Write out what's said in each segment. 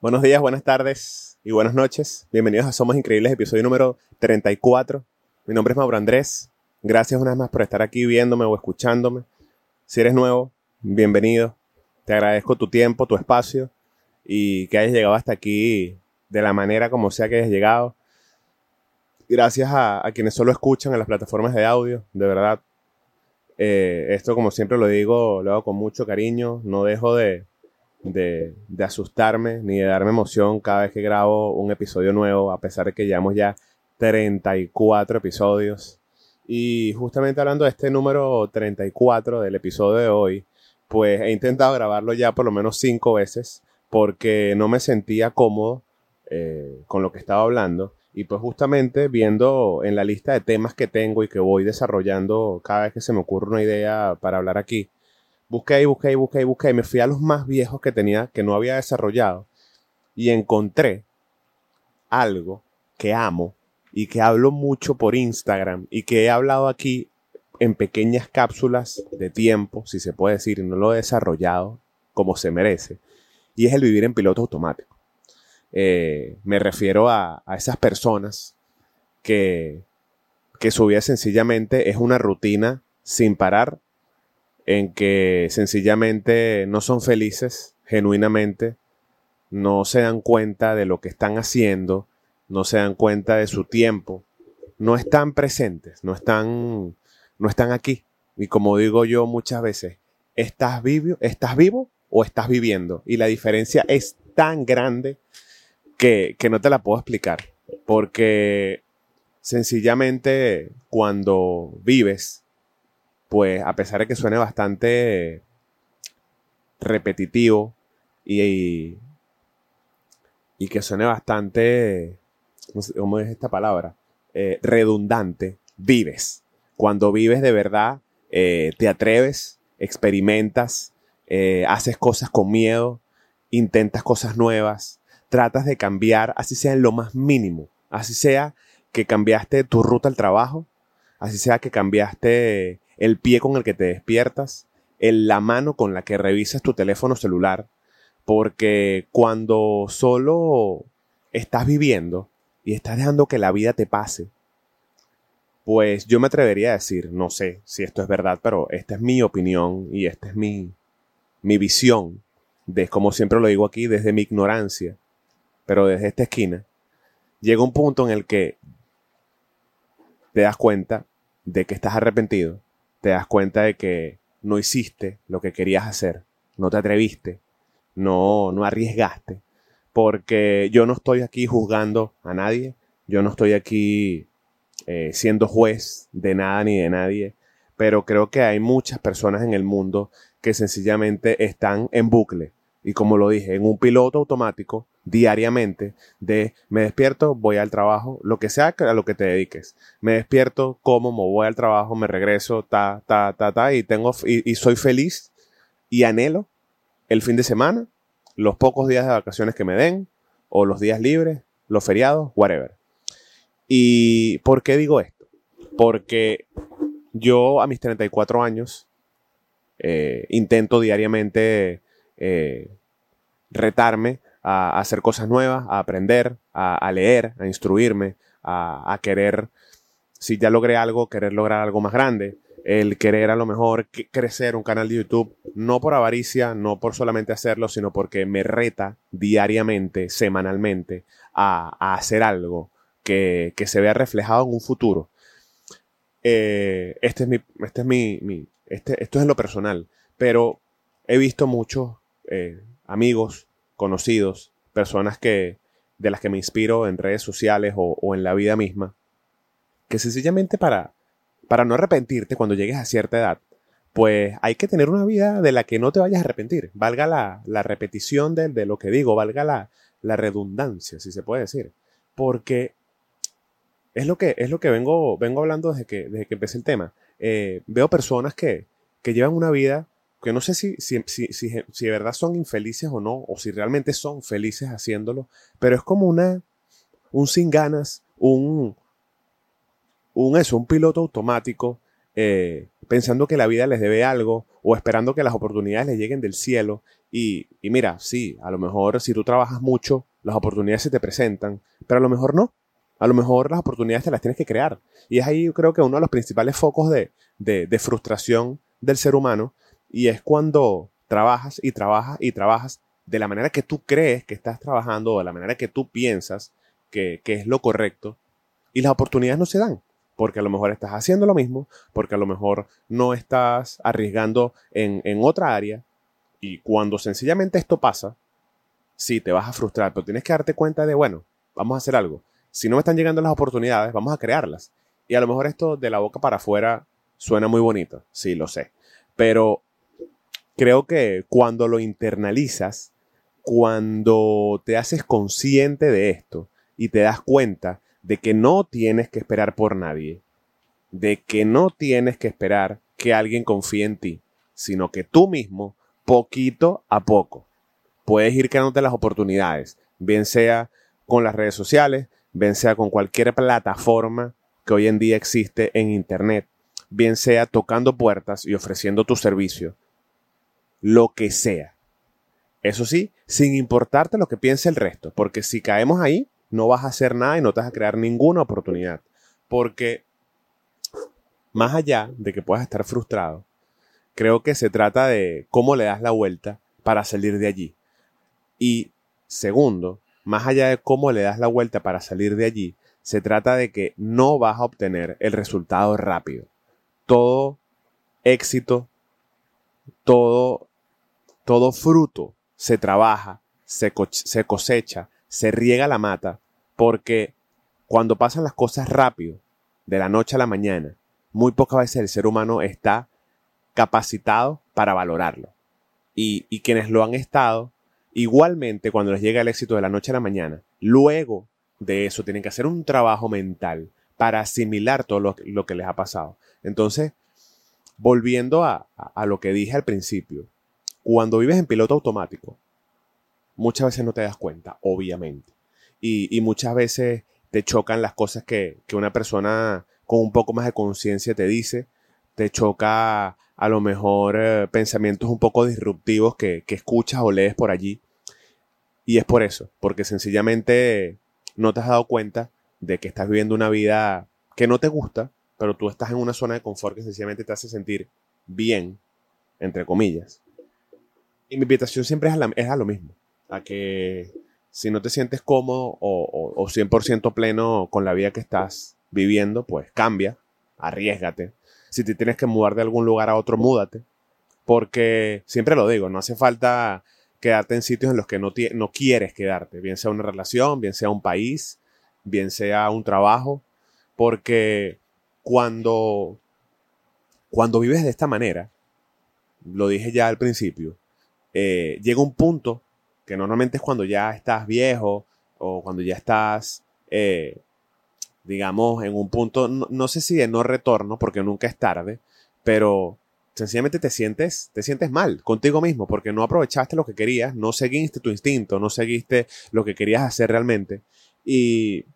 Buenos días, buenas tardes y buenas noches. Bienvenidos a Somos Increíbles, episodio número 34. Mi nombre es Mauro Andrés. Gracias una vez más por estar aquí viéndome o escuchándome. Si eres nuevo, bienvenido. Te agradezco tu tiempo, tu espacio y que hayas llegado hasta aquí de la manera como sea que hayas llegado. Gracias a, quienes solo escuchan en las plataformas de audio, de verdad. Eh, esto, como siempre lo digo, lo hago con mucho cariño. No dejo de, de, asustarme ni de darme emoción cada vez que grabo un episodio nuevo, a pesar de que llevamos ya 34 episodios. Y justamente hablando de este número 34 del episodio de hoy, pues he intentado grabarlo ya por lo menos cinco veces porque no me sentía cómodo eh, con lo que estaba hablando. Y pues justamente viendo en la lista de temas que tengo y que voy desarrollando cada vez que se me ocurre una idea para hablar aquí, busqué y busqué y busqué y busqué y me fui a los más viejos que tenía, que no había desarrollado, y encontré algo que amo y que hablo mucho por Instagram y que he hablado aquí en pequeñas cápsulas de tiempo, si se puede decir, y no lo he desarrollado como se merece, y es el vivir en piloto automático. Eh, me refiero a, a esas personas que, que su vida sencillamente es una rutina sin parar en que sencillamente no son felices genuinamente, no se dan cuenta de lo que están haciendo, no se dan cuenta de su tiempo, no están presentes, no están, no están aquí. Y como digo yo muchas veces, ¿estás vivo, ¿estás vivo o estás viviendo? Y la diferencia es tan grande que, que no te la puedo explicar. Porque sencillamente cuando vives pues a pesar de que suene bastante repetitivo y, y que suene bastante, ¿cómo es esta palabra? Eh, redundante, vives. Cuando vives de verdad, eh, te atreves, experimentas, eh, haces cosas con miedo, intentas cosas nuevas, tratas de cambiar, así sea en lo más mínimo, así sea que cambiaste tu ruta al trabajo, así sea que cambiaste el pie con el que te despiertas, la mano con la que revisas tu teléfono celular, porque cuando solo estás viviendo y estás dejando que la vida te pase, pues yo me atrevería a decir, no sé si esto es verdad, pero esta es mi opinión y esta es mi, mi visión, de, como siempre lo digo aquí, desde mi ignorancia, pero desde esta esquina, llega un punto en el que te das cuenta de que estás arrepentido te das cuenta de que no hiciste lo que querías hacer, no te atreviste, no, no arriesgaste, porque yo no estoy aquí juzgando a nadie, yo no estoy aquí eh, siendo juez de nada ni de nadie, pero creo que hay muchas personas en el mundo que sencillamente están en bucle. Y como lo dije, en un piloto automático, diariamente de me despierto, voy al trabajo, lo que sea a lo que te dediques. Me despierto, como, me voy al trabajo, me regreso, ta, ta, ta, ta, y tengo, y, soy feliz y anhelo el fin de semana, los pocos días de vacaciones que me den, o los días libres, los feriados, whatever. ¿Y por qué digo esto? Porque yo a mis 34 años eh, intento diariamente eh, retarme a, hacer cosas nuevas, a aprender, a, leer, a instruirme, a, querer, si ya logré algo, querer lograr algo más grande, el querer a lo mejor crecer un canal de YouTube, no por avaricia, no por solamente hacerlo, sino porque me reta diariamente, semanalmente, a, hacer algo que, se vea reflejado en un futuro. Eh, este es mi, este es mi, este, esto es en lo personal, pero he visto muchos eh, amigos conocidos, personas que, de las que me inspiro en redes sociales o, en la vida misma, que sencillamente para, para no arrepentirte cuando llegues a cierta edad, pues hay que tener una vida de la que no te vayas a arrepentir. Valga la, la repetición de, lo que digo, valga la, la, redundancia, si se puede decir. Porque es lo que, es lo que vengo, vengo hablando desde que, desde que empecé el tema. Eh, veo personas que, que llevan una vida que no sé si, si, si, de verdad son infelices o no, o si realmente son felices haciéndolo, pero es como una, un sin ganas, un, un eso, un piloto automático, eh, pensando que la vida les debe algo, o esperando que las oportunidades le lleguen del cielo. Y, y mira, sí, a lo mejor si tú trabajas mucho, las oportunidades se te presentan, pero a lo mejor no. A lo mejor las oportunidades te las tienes que crear. Y es ahí yo creo que uno de los principales focos de, de, frustración del ser humano. Y es cuando trabajas y trabajas y trabajas de la manera que tú crees que estás trabajando o de la manera que tú piensas que, que es lo correcto. Y las oportunidades no se dan porque a lo mejor estás haciendo lo mismo, porque a lo mejor no estás arriesgando en, en, otra área. Y cuando sencillamente esto pasa, sí, te vas a frustrar, pero tienes que darte cuenta de, bueno, vamos a hacer algo. Si no me están llegando las oportunidades, vamos a crearlas. Y a lo mejor esto de la boca para afuera suena muy bonito, sí, lo sé. Pero creo que cuando lo internalizas, cuando te haces consciente de esto y te das cuenta de que no tienes que esperar por nadie, de que no tienes que esperar que alguien confíe en ti, sino que tú mismo, poquito a poco, puedes ir creándote las oportunidades, bien sea con las redes sociales, bien sea con cualquier plataforma que hoy en día existe en Internet, bien sea tocando puertas y ofreciendo tu servicio, lo que sea. Eso sí, sin importarte lo que piense el resto, porque si caemos ahí, no vas a hacer nada y no te vas a crear ninguna oportunidad. Porque más allá de que puedas estar frustrado, creo que se trata de cómo le das la vuelta para salir de allí. Y segundo, más allá de cómo le das la vuelta para salir de allí, se trata de que no vas a obtener el resultado rápido. Todo éxito, todo, todo fruto se trabaja, se, se cosecha, se riega la mata, porque cuando pasan las cosas rápido, de la noche a la mañana, muy pocas veces el ser humano está capacitado para valorarlo. Y, quienes lo han estado, igualmente cuando les llega el éxito de la noche a la mañana, luego de eso tienen que hacer un trabajo mental para asimilar todo lo, que les ha pasado. Entonces, volviendo a, lo que dije al principio, cuando vives en piloto automático, muchas veces no te das cuenta, obviamente. Y, muchas veces te chocan las cosas que, una persona con un poco más de conciencia te dice. Te choca a lo mejor eh, pensamientos un poco disruptivos que, que escuchas o lees por allí. Y es por eso, porque sencillamente no te has dado cuenta de que estás viviendo una vida que no te gusta, pero tú estás en una zona de confort que sencillamente te hace sentir bien, entre comillas. Y mi invitación siempre es a, es a lo mismo a que si no te sientes cómodo o, o, 100% pleno con la vida que estás viviendo, pues cambia, arriesgate. Si te tienes que mudar de algún lugar a otro, múdate. Porque siempre lo digo, no hace falta quedarte en sitios en los que no, no quieres quedarte, bien sea una relación, bien sea un país, bien sea un trabajo, porque cuando, cuando vives de esta manera, lo dije ya al principio, eh, llega un punto que normalmente es cuando ya estás viejo o cuando ya estás, eh, digamos, en un punto, no, sé si de no retorno, porque nunca es tarde, pero sencillamente te sientes, te sientes mal contigo mismo porque no aprovechaste lo que querías, no seguiste tu instinto, no seguiste lo que querías hacer realmente. Y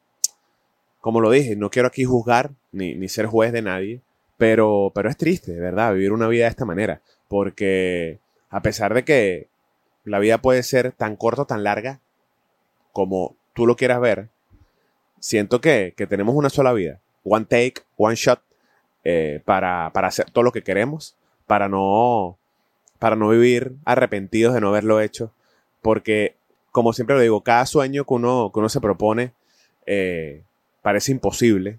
como lo dije, no quiero aquí juzgar ni, ni ser juez de nadie, pero, pero es triste, ¿verdad? Vivir una vida de esta manera, porque a pesar de que la vida puede ser tan corta o tan larga como tú lo quieras ver. Siento que, tenemos una sola vida. One take, one shot, eh, para, hacer todo lo que queremos, para no, para no vivir arrepentidos de no haberlo hecho. Porque, como siempre lo digo, cada sueño que uno, que uno se propone eh, parece imposible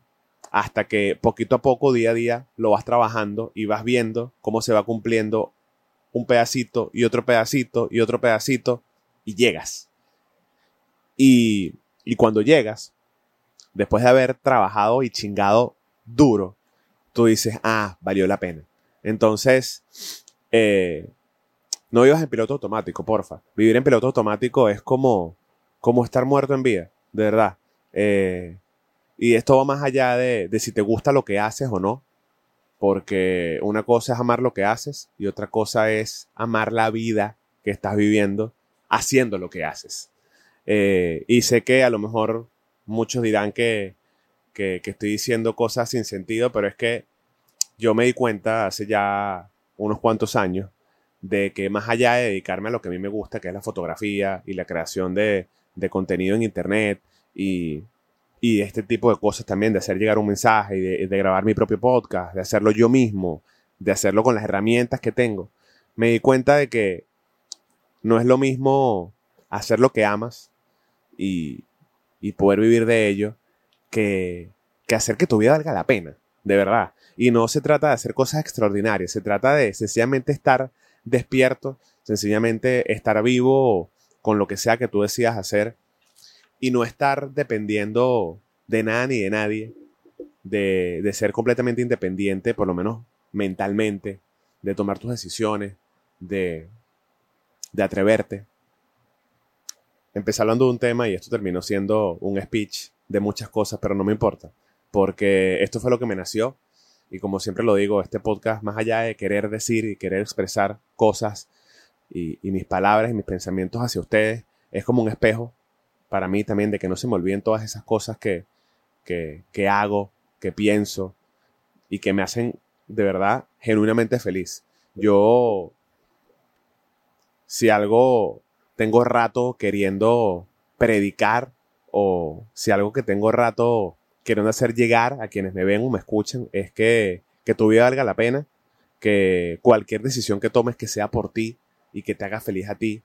hasta que poquito a poco, día a día, lo vas trabajando y vas viendo cómo se va cumpliendo un pedacito y otro pedacito y otro pedacito y llegas. Y, y cuando llegas, después de haber trabajado y chingado duro, tú dices, ah, valió la pena. Entonces, eh, no vivas en piloto automático, porfa. Vivir en piloto automático es como, como estar muerto en vida, de verdad. Eh, y esto va más allá de, de si te gusta lo que haces o no porque una cosa es amar lo que haces y otra cosa es amar la vida que estás viviendo haciendo lo que haces. Eh, y sé que a lo mejor muchos dirán que, que, estoy diciendo cosas sin sentido, pero es que yo me di cuenta hace ya unos cuantos años de que más allá de dedicarme a lo que a mí me gusta, que es la fotografía y la creación de, de contenido en internet y, y, este tipo de cosas también, de hacer llegar un mensaje de, de, grabar mi propio podcast, de hacerlo yo mismo, de hacerlo con las herramientas que tengo, me di cuenta de que no es lo mismo hacer lo que amas y, y poder vivir de ello que, que hacer que tu vida valga la pena, de verdad. Y no se trata de hacer cosas extraordinarias, se trata de sencillamente estar despierto, sencillamente estar vivo con lo que sea que tú decidas hacer y no estar dependiendo de nada ni de nadie, de, de ser completamente independiente, por lo menos mentalmente, de tomar tus decisiones, de, de atreverte. Empecé hablando de un tema y esto terminó siendo un speech de muchas cosas, pero no me importa, porque esto fue lo que me nació y como siempre lo digo, este podcast, más allá de querer decir y querer expresar cosas y, mis palabras y mis pensamientos hacia ustedes, es como un espejo para mí también de que no se me olviden todas esas cosas que, que, que hago, que pienso y que me hacen de verdad genuinamente feliz. Yo, si algo tengo rato queriendo predicar o si algo que tengo rato quiero hacer llegar a quienes me ven o me escuchen es que, que tu vida valga la pena, que cualquier decisión que tomes que sea por ti y que te haga feliz a ti,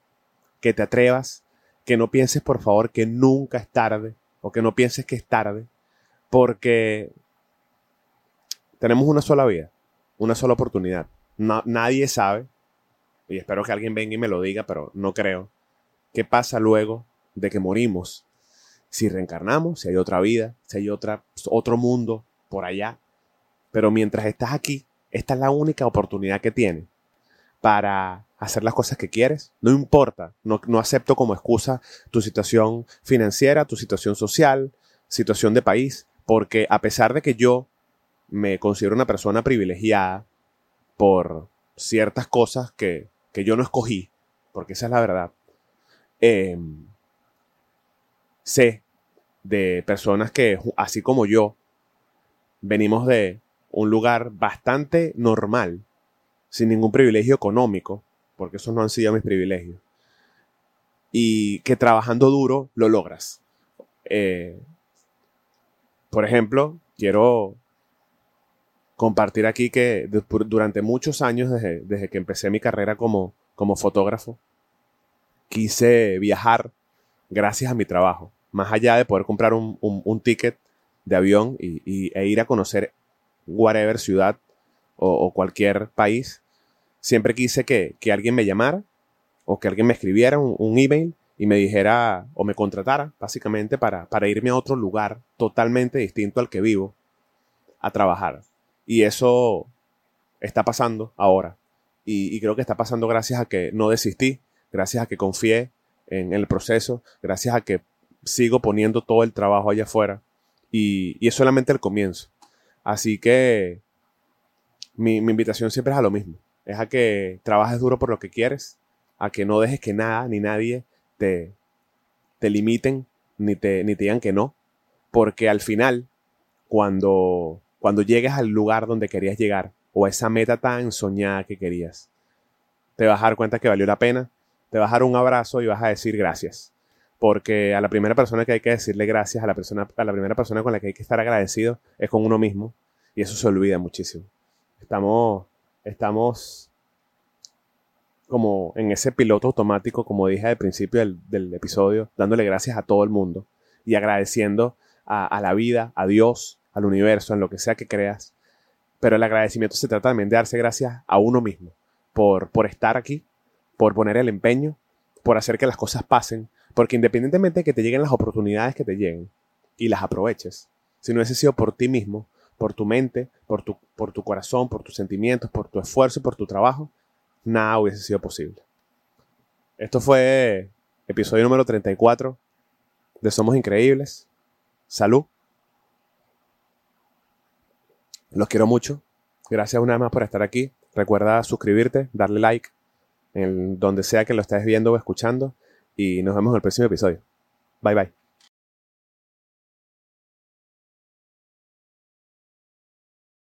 que te atrevas, que no pienses por favor que nunca es tarde o que no pienses que es tarde, porque tenemos una sola vida, una sola oportunidad. nadie sabe, y espero que alguien venga y me lo diga, pero no creo, qué pasa luego de que morimos si reencarnamos, si hay otra vida, si hay otra, otro mundo por allá. Pero mientras estás aquí, esta es la única oportunidad que tienes para hacer las cosas que quieres. No importa, no, no acepto como excusa tu situación financiera, tu situación social, situación de país, porque a pesar de que yo me considero una persona privilegiada por ciertas cosas que, que yo no escogí, porque esa es la verdad, eh, sé de personas que, así como yo, venimos de un lugar bastante normal, sin ningún privilegio económico, porque esos no han sido mis privilegios, y que trabajando duro lo logras. Eh, por ejemplo, quiero compartir aquí que durante muchos años, desde, que empecé mi carrera como, como fotógrafo, quise viajar gracias a mi trabajo más allá de poder comprar un, un, ticket de avión y, e ir a conocer whatever ciudad o, cualquier país, siempre quise que, que, alguien me llamara o que alguien me escribiera un, un, email y me dijera o me contratara básicamente para, para irme a otro lugar totalmente distinto al que vivo a trabajar. Y eso está pasando ahora. Y, y, creo que está pasando gracias a que no desistí, gracias a que confié en el proceso, gracias a que sigo poniendo todo el trabajo allá afuera y, y es solamente el comienzo. Así que mi, mi, invitación siempre es a lo mismo. Es a que trabajes duro por lo que quieres, a que no dejes que nada ni nadie te, te limiten ni te, ni te digan que no. Porque al final, cuando, cuando llegues al lugar donde querías llegar o a esa meta tan soñada que querías, te vas a dar cuenta que valió la pena, te vas a dar un abrazo y vas a decir gracias porque a la primera persona que hay que decirle gracias, a la, persona, a la primera persona con la que hay que estar agradecido es con uno mismo, y eso se olvida muchísimo. Estamos, estamos como en ese piloto automático, como dije al principio del, episodio, dándole gracias a todo el mundo y agradeciendo a, a, la vida, a Dios, al universo, en lo que sea que creas. Pero el agradecimiento se trata también de darse gracias a uno mismo por, por estar aquí, por poner el empeño, por hacer que las cosas pasen, porque independientemente de que te lleguen las oportunidades que te lleguen y las aproveches, si no hubiese sido por ti mismo, por tu mente, por tu, por tu corazón, por tus sentimientos, por tu esfuerzo, por tu trabajo, nada hubiese sido posible. Esto fue episodio número 34 de Somos Increíbles. Salud. Los quiero mucho. Gracias una vez más por estar aquí. Recuerda suscribirte, darle like en donde sea que lo estés viendo o escuchando y nos vemos en el próximo episodio. Bye bye.